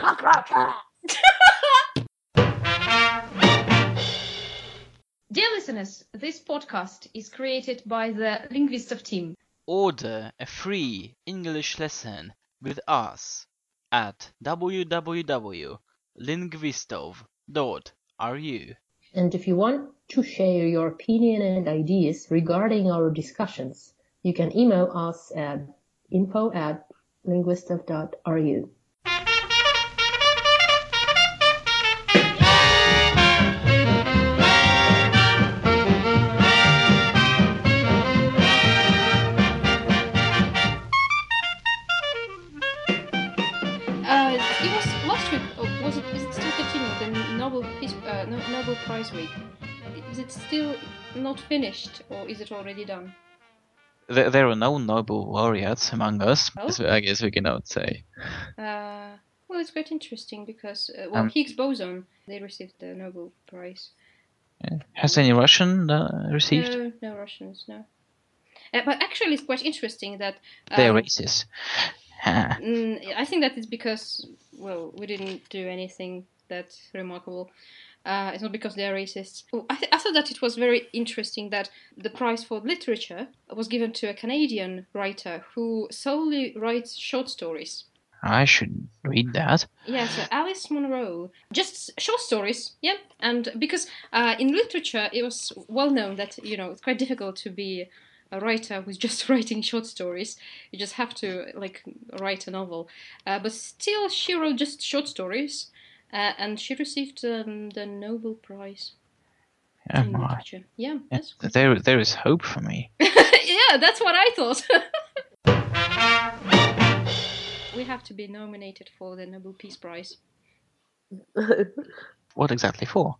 Cockroaches! Dear listeners, this podcast is created by the Linguistov team. Order a free English lesson with us at www.linguistov.ru. And if you want to share your opinion and ideas regarding our discussions, you can email us at info at linguistov.ru. finished, or is it already done? There, there are no Nobel laureates among us, Oh. I guess we cannot say. Uh, well, it's quite interesting because uh, well, Um, Higgs boson they received the Nobel Prize. Has any Russian uh, received? No, no Russians, no. Uh, but actually, it's quite interesting that They're um, racist. Mm, I think that is because, well, we didn't do anything that remarkable. Uh, it's not because they are racist. Oh, I, th- I thought that it was very interesting that the prize for literature was given to a Canadian writer who solely writes short stories. I should read that. Yeah, so Alice Munro, just short stories, yeah. And because uh, in literature, it was well known that you know it's quite difficult to be a writer who's just writing short stories. You just have to like write a novel. Uh, but still, she wrote just short stories, uh, and she received um, the Nobel Prize Oh in my. literature. Yeah, Yeah, that's There, there is hope for me. yeah, that's what I thought. we have to be nominated for the Nobel Peace Prize. What exactly for?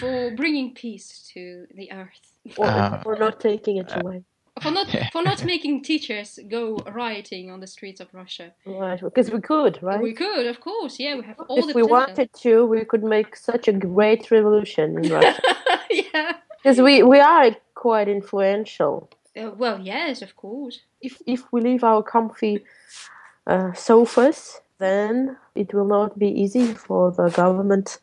for bringing peace to the earth or, Uh, or not taking it away. For not for not making teachers go rioting on the streets of Russia. Right, because we could, right? We could, of course, yeah, we have all if the we pleasure. wanted to, we could make such a great revolution in Russia. yeah. Because we, we are quite influential. Uh, well, yes, of course. If if we leave our comfy uh, sofas, then it will not be easy for the government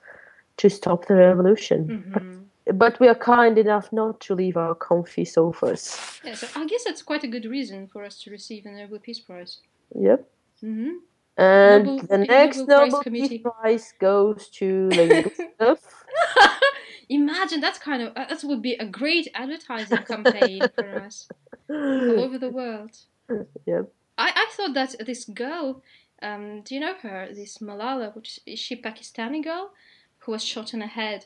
to stop the revolution. Mhm. But we are kind enough not to leave our comfy sofas. Yeah, so I guess that's quite a good reason for us to receive a Nobel Peace Prize. Yep. hmm And Nobel- the Nobel next Prize Nobel Committee. Peace Prize goes to Linguistov. Imagine that's kind of uh, that would be a great advertising campaign for us all over the world. yep. I, I thought that this girl, um, do you know her? This Malala, which is she Pakistani girl who was shot in the head.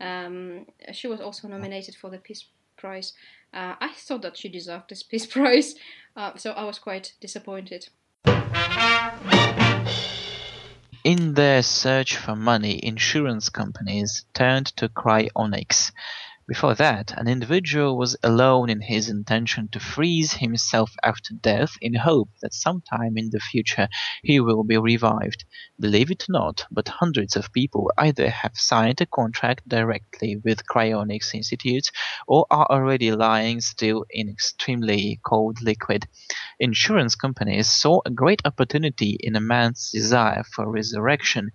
Um, she was also nominated for the Peace Prize. Uh, I thought that she deserved this Peace Prize, uh, so I was quite disappointed. In their search for money, insurance companies turned to cryonics. Before that, an individual was alone in his intention to freeze himself after death in hope that sometime in the future he will be revived. Believe it or not, but hundreds of people either have signed a contract directly with cryonics institutes or are already lying still in extremely cold liquid. Insurance companies saw a great opportunity in a man's desire for resurrection.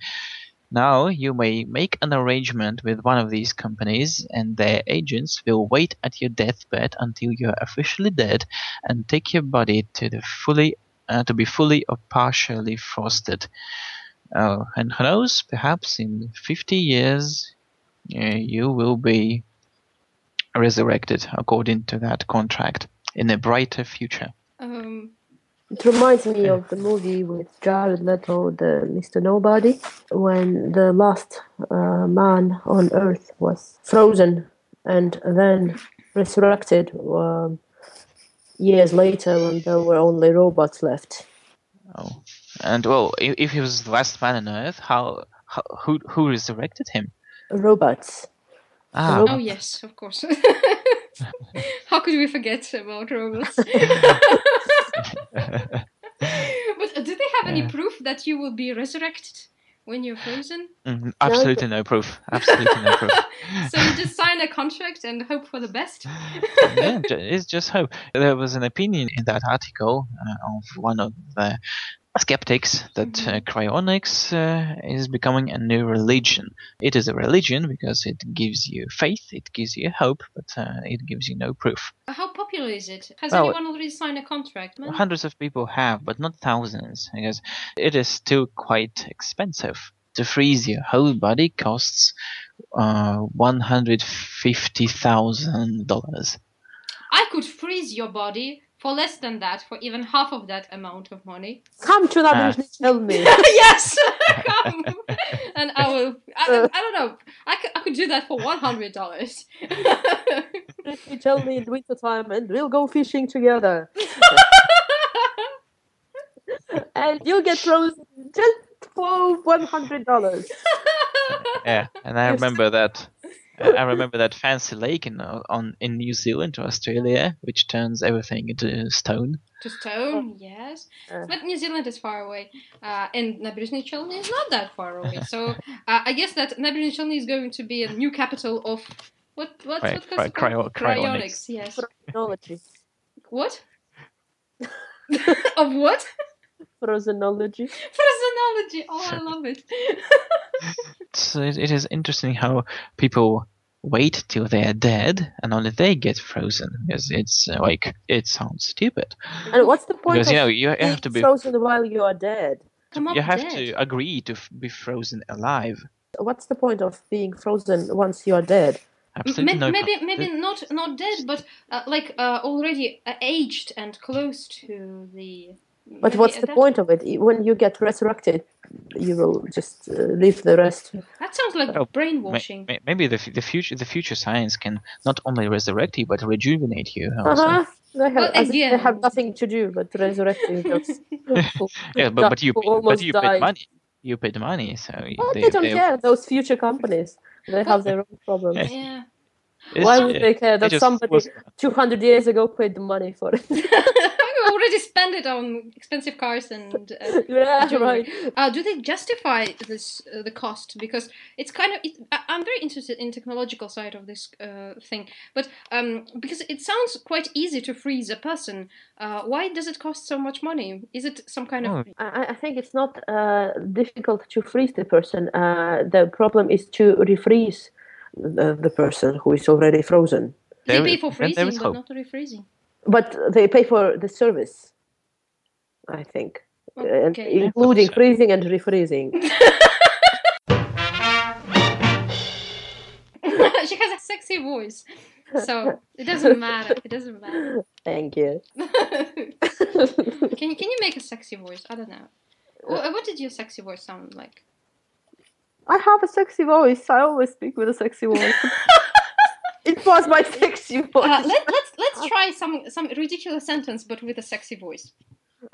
Now you may make an arrangement with one of these companies, and their agents will wait at your deathbed until you are officially dead and take your body to the fully uh, to be fully or partially frosted. Oh, and who knows? Perhaps in 50 years uh, you will be resurrected according to that contract in a brighter future. Um, It reminds me of the movie with Jared Leto, the Mr. Nobody, when the last uh, man on Earth was frozen and then resurrected um, years later when there were only robots left. Oh, and well, if, if he was the last man on Earth, how, how who who resurrected him? Robots. Ah, oh yes, of course. How could we forget about robots? but uh, do they have any proof that you will be resurrected when you're frozen? mhm, absolutely no proof. Absolutely no proof. So you just sign a contract and hope for the best? yeah, it's just hope. There was an opinion in that article uh, of one of the skeptics that Mm-hmm. uh, cryonics uh, is becoming a new religion. It is a religion because it gives you faith, it gives you hope, but uh, it gives you no proof. How popular is it? Has Well, anyone already signed a contract? Man? Hundreds of people have, but not thousands, because it is still quite expensive. To freeze your whole body costs uh, one hundred fifty thousand dollars. I could freeze your body for less than that, for even half of that amount of money. Come to Ah. Naberezhnye Chelny. yes, come, and I will. I, I don't know. I could, I could do that for one hundred dollars. You tell me in winter time and we'll go fishing together. and you'll get frozen just for one hundred dollars. Yeah, and I remember that. I remember that fancy lake in uh, on in New Zealand or Australia, which turns everything into stone. to stone, yes. Uh. But New Zealand is far away, uh, and Naberezhnye Chelny is not that far away. So uh, I guess that Naberezhnye Chelny is going to be a new capital of what? What's Cry- what cry- cryo- cryonics. Yes. Frozenology. What? of what? Frozenology. Personology. Oh, I love it. So it, it is interesting how people wait till they are dead and only they get frozen because it's uh, like it sounds stupid And what's the point because of you know you being have to be frozen while you are dead? Come up you have dead. to agree to f- be frozen alive. What's the point of being frozen once you are dead? Absolutely Maybe, no. maybe, con- maybe not not dead, but uh, like uh, already uh, aged and close to the. But maybe what's the point of it? When you get resurrected, you will just uh, leave the rest. That sounds like Oh, brainwashing. May- may- Maybe the f- the future the future science can not only resurrect you but rejuvenate you. Also. Uh-huh. They have, Well, as they have nothing to do but resurrecting those Yeah, but, but you who but you died. paid money. You paid money, so Well, they, they don't they- care. Those future companies, they have their own problems. Yeah. yeah. Why would they care that somebody was- 200 years ago paid the money for it? I already spend it on expensive cars and. Uh, yeah, Jewelry. right. uh, do they justify this uh, the cost? Because it's kind of it, I- I'm very interested in technological side of this uh, thing, but um, because it sounds quite easy to freeze a person, uh, why does it cost so much money? Is it some kind of Oh, I, I think it's not uh, difficult to freeze the person. Uh, the problem is to refreeze the, the person who is already frozen. they There pay for freezing but not refreezing? But they pay for the service, I think, and including freezing and refreezing. she has a sexy voice, so it doesn't matter. It doesn't matter. Thank you. can you can you make a sexy voice? I don't know. What, uh, what did your sexy voice sound like? I have a sexy voice. I always speak with a sexy voice. It was my sexy voice. Uh, let, let's let's try some some ridiculous sentence, but with a sexy voice.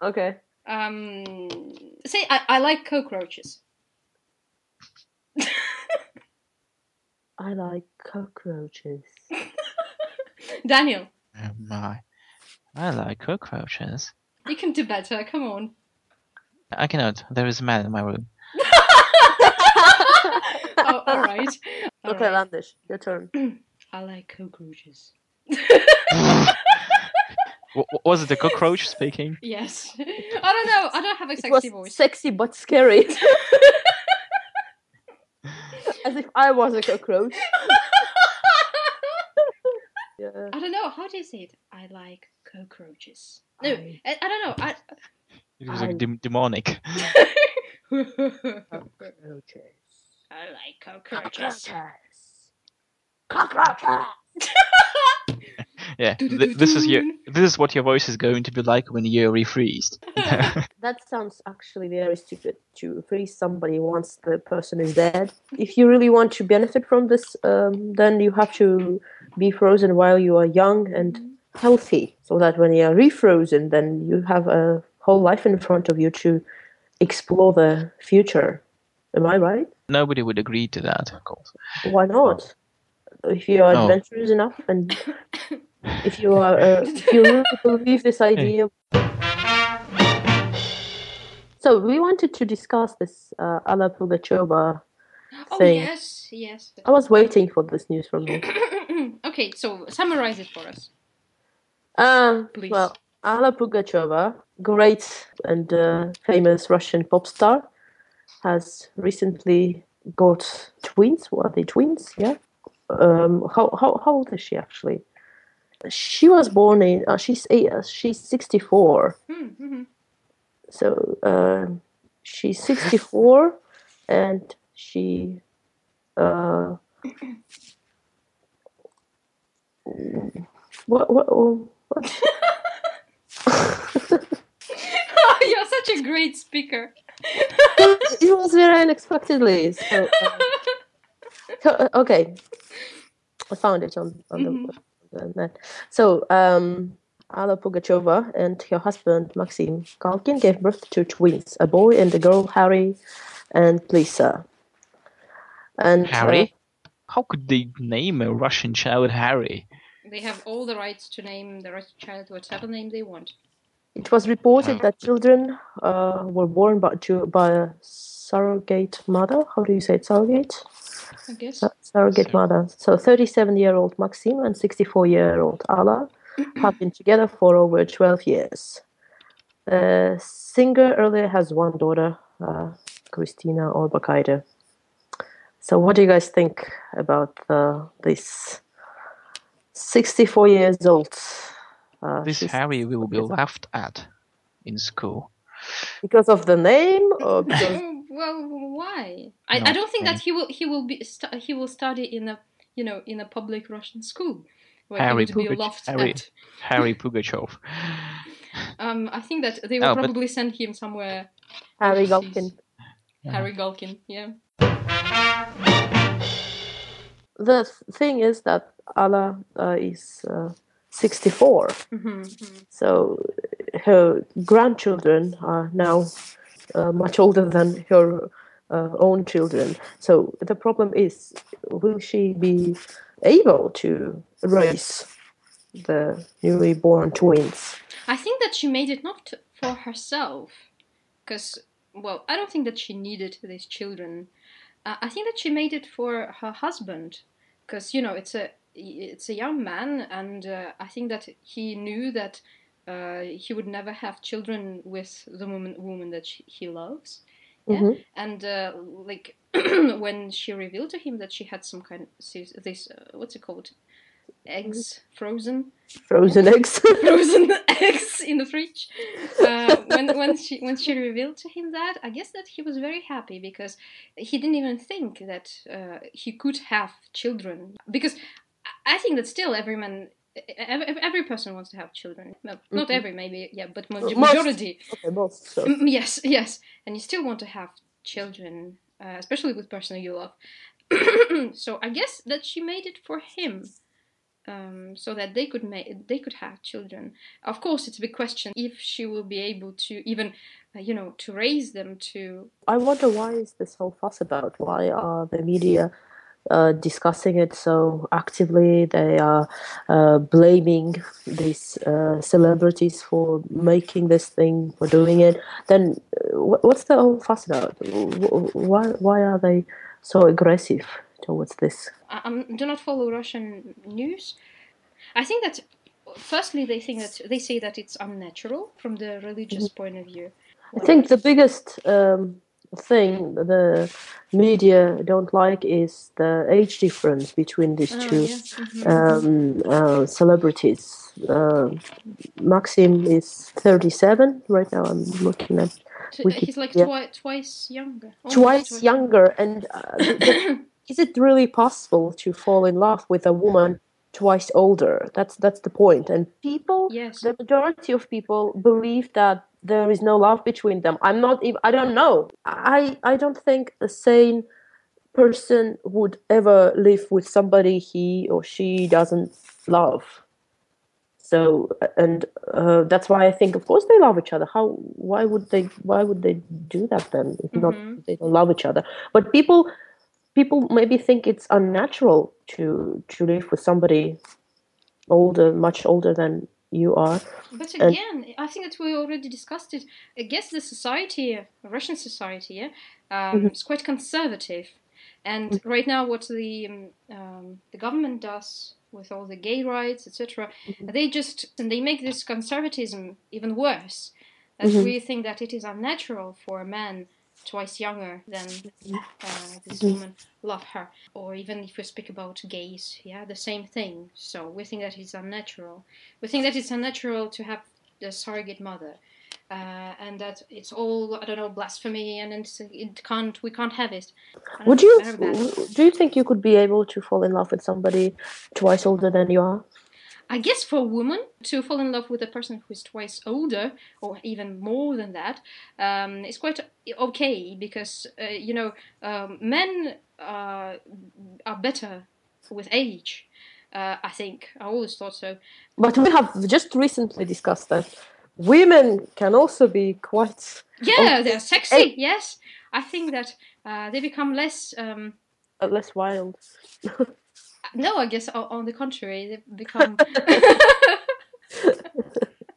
okay. Um, say I, I like cockroaches. I like cockroaches. Daniel, oh my. I like cockroaches. you can do better. Come on. I cannot. There is a man in my room. Oh, all right. All okay, right. Landish, your turn. I like cockroaches. W- w- was it a cockroach speaking? Yes. I don't know. I don't have a It sexy was voice. sexy but scary. As if I was a cockroach. yeah. I don't know. How do you say it? I like cockroaches. No, I- I, I don't know. I. It was I- like dem- demonic. Cockroaches. I like cockroaches. Cockroaches. Yeah, th- this is your this is what your voice is going to be like when you're refreezed. That sounds actually very stupid to freeze somebody once the person is dead. If you really want to benefit from this, um, then you have to be frozen while you are young and healthy, so that when you are refrozen, then you have a whole life in front of you to explore the future. Am I right? Nobody would agree to that, of course. Why not? If you are Oh. adventurous enough and if you are, uh, if you really believe this idea. So we wanted to discuss this uh, Alla Pugacheva Oh thing. yes, yes. I was waiting for this news from you. okay, so summarize it for us. Um, Please. well, Alla Pugacheva, great and uh, famous Russian pop star, has recently got twins. What are they twins? Yeah. Um, how, how, how old is she actually? She was born in. Uh, she's eight, uh, she's sixty four. Mm-hmm. So uh, she's sixty four, and she. Uh, what what what? You're such a great speaker. it was very unexpectedly. So, uh, so, uh, okay, I found it on, on Mhm. the, the net. So, um, Alla Pugacheva and her husband Maxim Galkin gave birth to twins, a boy and a girl, Harry and Lisa. And uh, Harry? How could they name a Russian child Harry? They have all the rights to name the Russian child whatever name they want. it was reported that children uh, were born by, to, by a surrogate mother. How do you say it? Surrogate. I guess. Sur- surrogate Sur- mother. So 37 year old Maxim and 64 year old Alla have been together for over 12 years. Uh, Singer earlier has one daughter, uh, Christina Orbakaite. So, what do you guys think about uh, this 64 years old? Uh, This Harry will be laughed at in school. because of the name or because well, why? I, I don't think me. that he will he will be stu- he will study in a you know in a public Russian school where Harry he would be Pugach- laughed Harry- at. Harry Pugachov. Um, I think that they will Oh, but- probably send him somewhere. Harry overseas. Galkin. Harry Galkin, yeah. The thing is that Alla uh, is uh, 64, hmm so her grandchildren are now uh, much older than her uh, own children. So the problem is, will she be able to raise the newly born twins? I think that she made it not for herself, because well, I don't think that she needed these children. Uh, I think that she made it for her husband, because you know it's a it's a young man, and uh, I think that he knew that uh, he would never have children with the woman woman that she, he loves. Yeah. Mhm. And uh, like when she revealed to him that she had some kind of this uh, what's it called eggs frozen Frozen eggs. frozen eggs in the fridge. Uh, when when she when she revealed to him that, I guess that he was very happy because he didn't even think that uh, he could have children. Because I think that still every man. Every, every person wants to have children. Well, not Mhm. every, maybe, yeah, but Most. majority. okay, most. So. Yes, yes, and you still want to have children, uh, especially with person you love. so I guess that she made it for him, um, so that they could make they could have children. Of course, it's a big question if she will be able to even, uh, you know, to raise them to. I wonder why is this whole fuss about? Why are the media uh, discussing it so actively? They are uh, blaming these uh, celebrities for making this thing, for doing it. Then, uh, wh- what's the whole fuss about? Wh- Why why are they so aggressive towards this? I um, do not follow Russian news. I think that firstly they think that they say that it's unnatural from the religious point of view. I think the biggest um, thing the media don't like is the age difference between these Oh, two. yeah. mhm. um, uh, celebrities. Uh, Maxim is 37 right now. I'm looking at T- He's like twi- twice younger. Almost twice younger. And uh, is it really possible to fall in love with a woman twice older? That's that's the point. And people, Yes. the majority of people believe that there is no love between them. I'm not even. I don't know. I I don't think a sane person would ever live with somebody he or she doesn't love. So and uh, that's why I think, of course, they love each other. How? Why would they? Why would they do that then? If not, Mhm. they don't love each other. But people, people maybe think it's unnatural to to live with somebody older, much older than you are. But And- again, I think that we already discussed it. I guess the society, Russian society, yeah, um, Mhm. is quite conservative. And right now, what the um, um, the government does with all the gay rights, etc. Mhm. They just and they make this conservatism even worse. That Mhm. we think that it is unnatural for a man twice younger than uh, this Mhm. woman love her, or even if we speak about gays, yeah, the same thing. So we think that it's unnatural. We think that it's unnatural to have the surrogate mother. Uh, and that it's all I don't know blasphemy, and it can't we can't have it. Would you very bad. w- do you think you could be able to fall in love with somebody twice older than you are? I guess for a woman to fall in love with a person who is twice older or even more than that um, is quite okay because uh, you know um, men uh, are better with age. Uh, I think I always thought so. But we have just recently discussed that women can also be quite Yeah, they're sexy. Yes, I think that uh, they become less. Um, uh, less wild. no, I guess on, on the contrary, they become.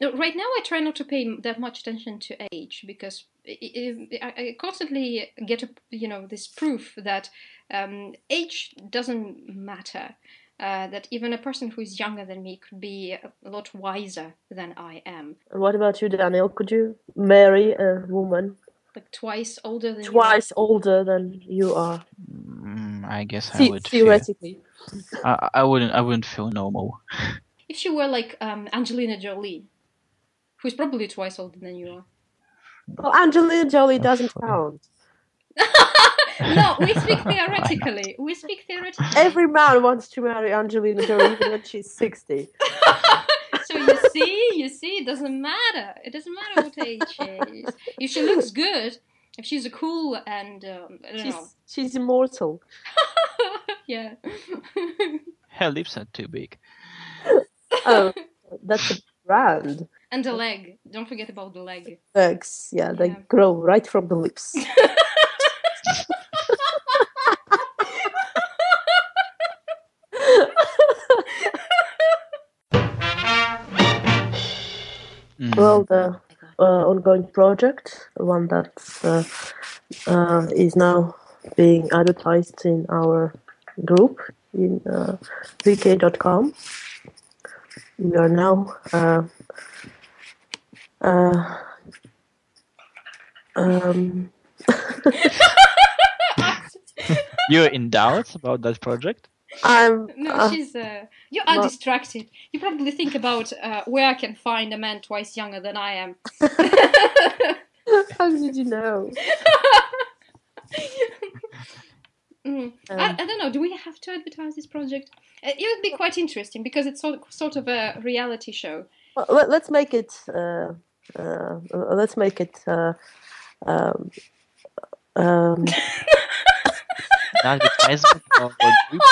Right now, I try not to pay that much attention to age because I, I, I constantly get a, you know this proof that um, age doesn't matter. Uh, that even a person who is younger than me could be a lot wiser than I am, what about you, Daniel? Could you marry a woman like twice older than you. twice older than you are? Mm, I guess I The- would. Feel, theoretically. I, I wouldn't. I wouldn't feel normal. If she were like um, Angelina Jolie, who's probably twice older than you are. Well, Angelina Jolie doesn't funny. count. no, we speak theoretically. We speak theoretically. Every man wants to marry Angelina Jolie even when she's 60. So you see, you see, it doesn't matter. It doesn't matter what age she is. If she looks good, if she's a cool and um, I don't She's, know, she's immortal. yeah. Her lips are too big. Oh, that's a brand. and the leg. Don't forget about the leg. Legs, yeah, they Yeah. grow right from the lips. Mm. Well, the uh, ongoing project, the one that uh, uh, is now being advertised in our group in uh, vk.com. We are now uh, uh, um, You're in doubt about that project? I'm No, uh, she's. Uh, you are well- distracted. You probably think about uh, where I can find a man twice younger than I am. how did you know? Mm. I, Um, I don't know. Do we have to advertise this project? Uh, it would be quite interesting because it's sort sort of a reality show. Well, let, let's make it. Uh, uh, let's make it. Uh, um, um, advertisement of a group?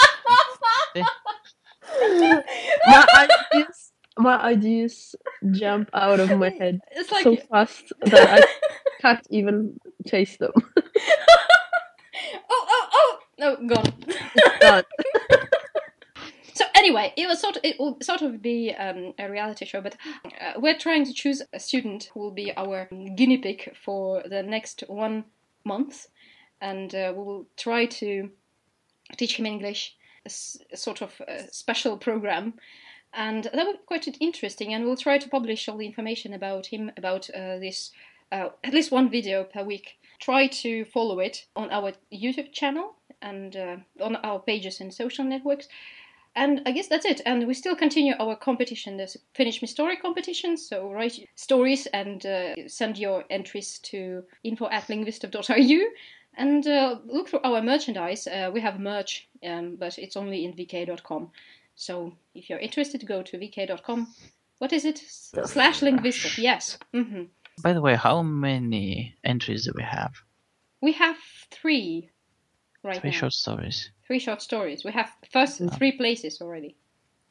my ideas, my ideas jump out of my head It's like so fast that I can't even chase them. oh oh oh no gone. Done. so anyway, it was sort of it will sort of be um, a reality show, but uh, we're trying to choose a student who will be our guinea pig for the next one month, and uh, we will try to teach him English, a s- a sort of uh special program. And that would be quite interesting, and we'll try to publish all the information about him, about uh, this, uh, at least one video per week. Try to follow it on our YouTube channel and uh, on our pages and social networks. And I guess that's it. And we still continue our competition. Finish Me Story competition. So write stories and uh, send your entries to info at linguistov.ru. And uh, look through our merchandise. Uh, we have a merch, um, but it's only in vk.com. So if you're interested, go to vk.com. What is it? Slash linguistov. Yes. hmm By the way, how many entries do we have? We have three right Three now. short stories. Three short stories. We have first three places already.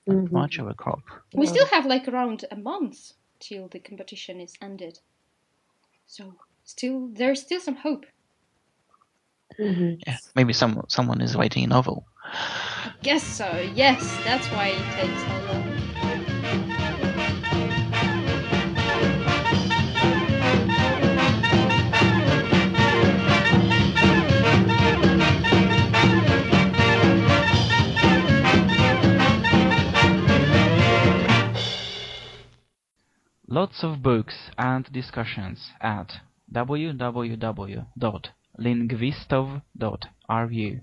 Mhm. Much of a crop. We Yeah. still have like around a month till the competition is ended. So still there's still some hope. Mhm. Yeah, maybe some someone is writing a novel. I Guess so. Yes, that's why it takes so long. Lots of books and discussions at www.linguistov.ru.